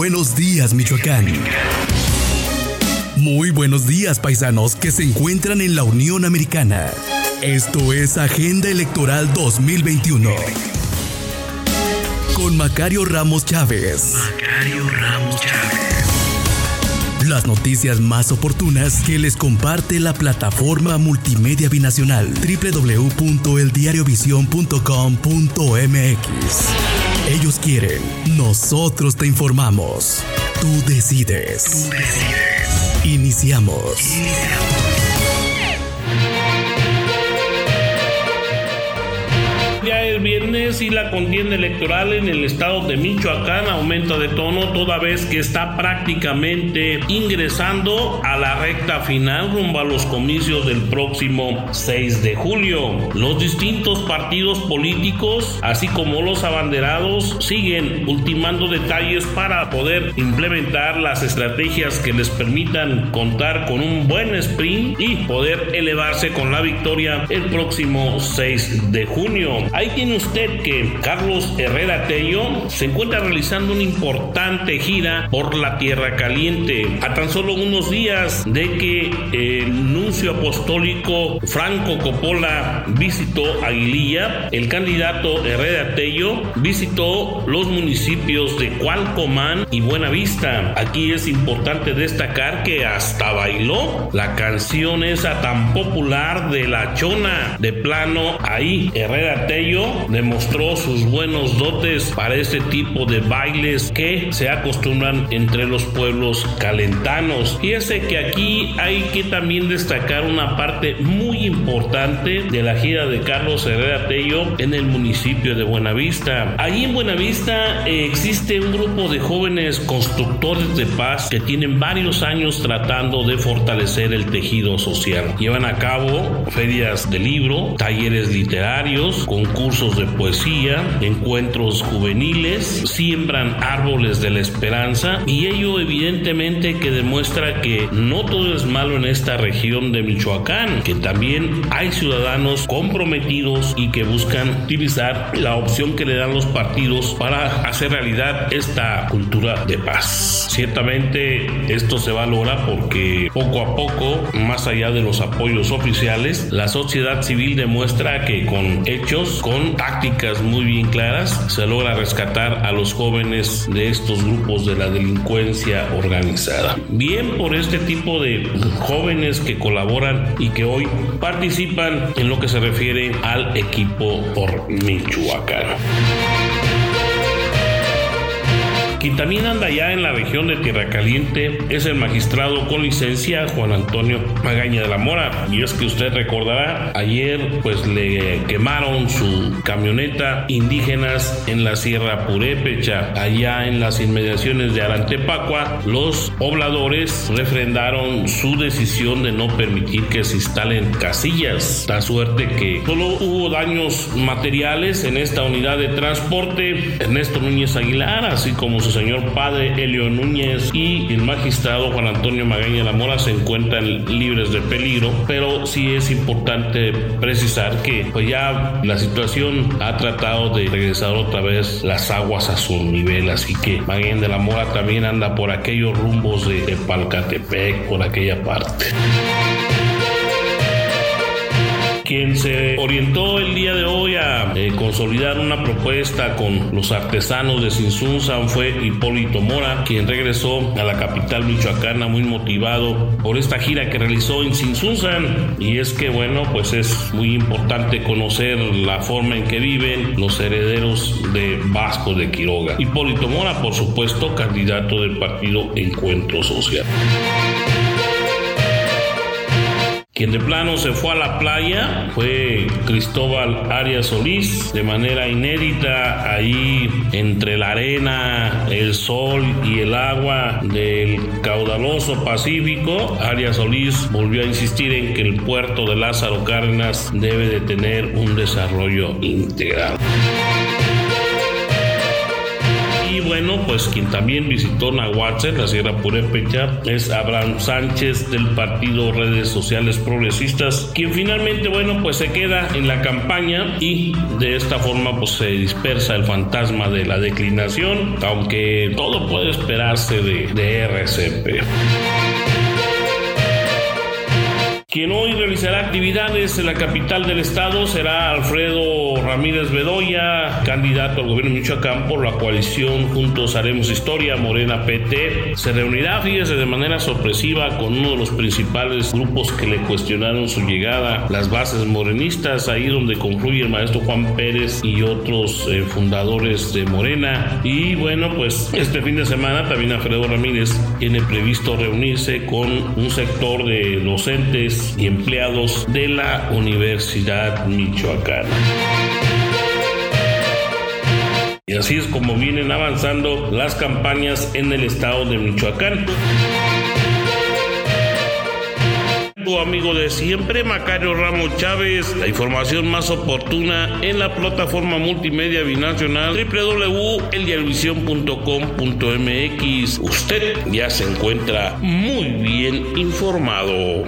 buenos días, Michoacán. Muy buenos días, paisanos que se encuentran en la Unión Americana. Esto es Agenda Electoral 2021. Con Macario Ramos Chávez. Macario Ramos Chávez. Las noticias más oportunas que les comparte la plataforma multimedia binacional www.eldiariovision.com.mx. Ellos quieren, nosotros te informamos. Tú decides. Tú decides. Iniciamos. Iniciamos. Viernes y la contienda electoral en el estado de Michoacán aumenta de tono toda vez que está prácticamente ingresando a la recta final rumbo a los comicios del próximo 6 de julio. Los distintos partidos políticos, así como los abanderados, siguen ultimando detalles para poder implementar las estrategias que les permitan contar con un buen sprint y poder elevarse con la victoria el próximo 6 de junio. Ahí usted que Carlos Herrera Tello se encuentra realizando una importante gira por la Tierra Caliente. A tan solo unos días de que el nuncio apostólico Franco Coppola visitó Aguililla, el candidato Herrera Tello visitó los municipios de Cualcomán y Buenavista. Aquí es importante destacar que hasta bailó la canción esa tan popular de la chona de plano ahí Herrera Tello demostró sus buenos dotes para este tipo de bailes que se acostumbran entre los pueblos calentanos. Y ese que aquí hay que también destacar una parte muy importante de la gira de Carlos Herrera Tello en el municipio de Buenavista. Allí en Buenavista eh, existe un grupo de jóvenes constructores de paz que tienen varios años tratando de fortalecer el tejido social. Llevan a cabo ferias de libro, talleres literarios, concursos de poesía, encuentros juveniles, siembran árboles de la esperanza y ello evidentemente que demuestra que no todo es malo en esta región de Michoacán, que también hay ciudadanos comprometidos y que buscan utilizar la opción que le dan los partidos para hacer realidad esta cultura de paz. Ciertamente esto se valora porque poco a poco, más allá de los apoyos oficiales, la sociedad civil demuestra que con hechos, con tácticas muy bien claras, se logra rescatar a los jóvenes de estos grupos de la delincuencia organizada. Bien por este tipo de jóvenes que colaboran y que hoy participan en lo que se refiere al equipo por Michoacán. Quien también anda ya en la región de Tierra Caliente es el magistrado con licencia Juan Antonio Magaña de la Mora. Y es que usted recordará, ayer pues le quemaron su camioneta indígenas en la Sierra Purépecha, allá en las inmediaciones de Arantepacua. Los pobladores refrendaron su decisión de no permitir que se instalen casillas. Da suerte que solo hubo daños materiales en esta unidad de transporte. Ernesto Núñez Aguilar, así como su señor padre Elio Núñez y el magistrado Juan Antonio Magaña La Mora se encuentran libres de peligro, pero sí es importante precisar que pues ya la situación ha tratado de regresar otra vez las aguas a su nivel, así que Magaña de la Mora también anda por aquellos rumbos de, de Palcatepec, por aquella parte. Quien se orientó el día de hoy a eh, consolidar una propuesta con los artesanos de Sinsunzan fue Hipólito Mora, quien regresó a la capital michoacana muy motivado por esta gira que realizó en Sinsunzan. Y es que, bueno, pues es muy importante conocer la forma en que viven los herederos de Vasco de Quiroga. Hipólito Mora, por supuesto, candidato del partido Encuentro Social. Quien de plano se fue a la playa fue Cristóbal Arias Solís, de manera inédita, ahí entre la arena, el sol y el agua del caudaloso Pacífico. Arias Solís volvió a insistir en que el puerto de Lázaro Cárdenas debe de tener un desarrollo integral bueno, pues quien también visitó Nahuatl, la Sierra Purépecha, es Abraham Sánchez del partido Redes Sociales Progresistas, quien finalmente, bueno, pues se queda en la campaña y de esta forma pues se dispersa el fantasma de la declinación, aunque todo puede esperarse de, de RCP. Quien hoy realizará actividades en la capital del estado será Alfredo Ramírez Bedoya, candidato al gobierno de Michoacán por la coalición Juntos Haremos Historia, Morena PT. Se reunirá, fíjese, de manera sorpresiva con uno de los principales grupos que le cuestionaron su llegada, las bases morenistas, ahí donde concluye el maestro Juan Pérez y otros eh, fundadores de Morena. Y bueno, pues este fin de semana también Alfredo Ramírez tiene previsto reunirse con un sector de y empleados de la Universidad Michoacana. Y así es como vienen avanzando las campañas en el estado de Michoacán amigo de siempre, Macario Ramos Chávez. La información más oportuna en la plataforma multimedia binacional www.eldialvisión.com.mx. Usted ya se encuentra muy bien informado.